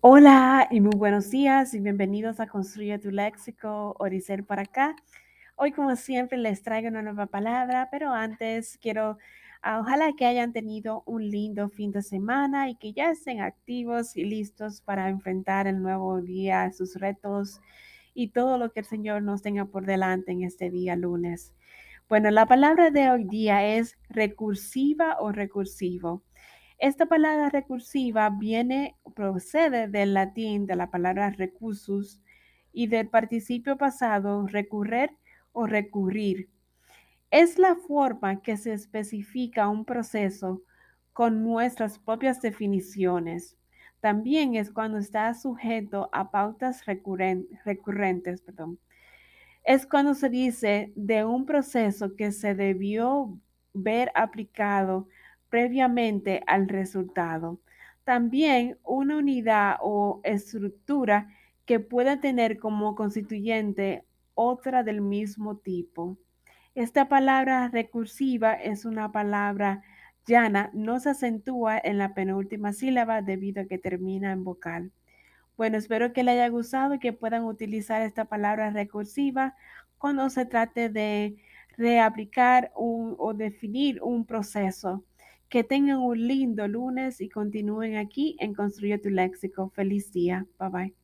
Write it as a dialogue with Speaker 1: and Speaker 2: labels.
Speaker 1: Hola y muy buenos días y bienvenidos a Construye tu Léxico, Oricel por acá. Hoy como siempre les traigo una nueva palabra, pero antes quiero, ah, ojalá que hayan tenido un lindo fin de semana y que ya estén activos y listos para enfrentar el nuevo día, sus retos y todo lo que el Señor nos tenga por delante en este día lunes. Bueno, la palabra de hoy día es recursiva o recursivo. Esta palabra recursiva viene, procede del latín de la palabra recursus y del participio pasado recurrer o recurrir. Es la forma que se especifica un proceso con nuestras propias definiciones. También es cuando está sujeto a pautas recurrentes. Perdón. Es cuando se dice de un proceso que se debió ver aplicado previamente al resultado. También una unidad o estructura que pueda tener como constituyente otra del mismo tipo. Esta palabra recursiva es una palabra llana, no se acentúa en la penúltima sílaba debido a que termina en vocal. Bueno, espero que les haya gustado y que puedan utilizar esta palabra recursiva cuando se trate de reaplicar o definir un proceso. Que tengan un lindo lunes y continúen aquí en Construye tu Léxico. Feliz día. Bye bye.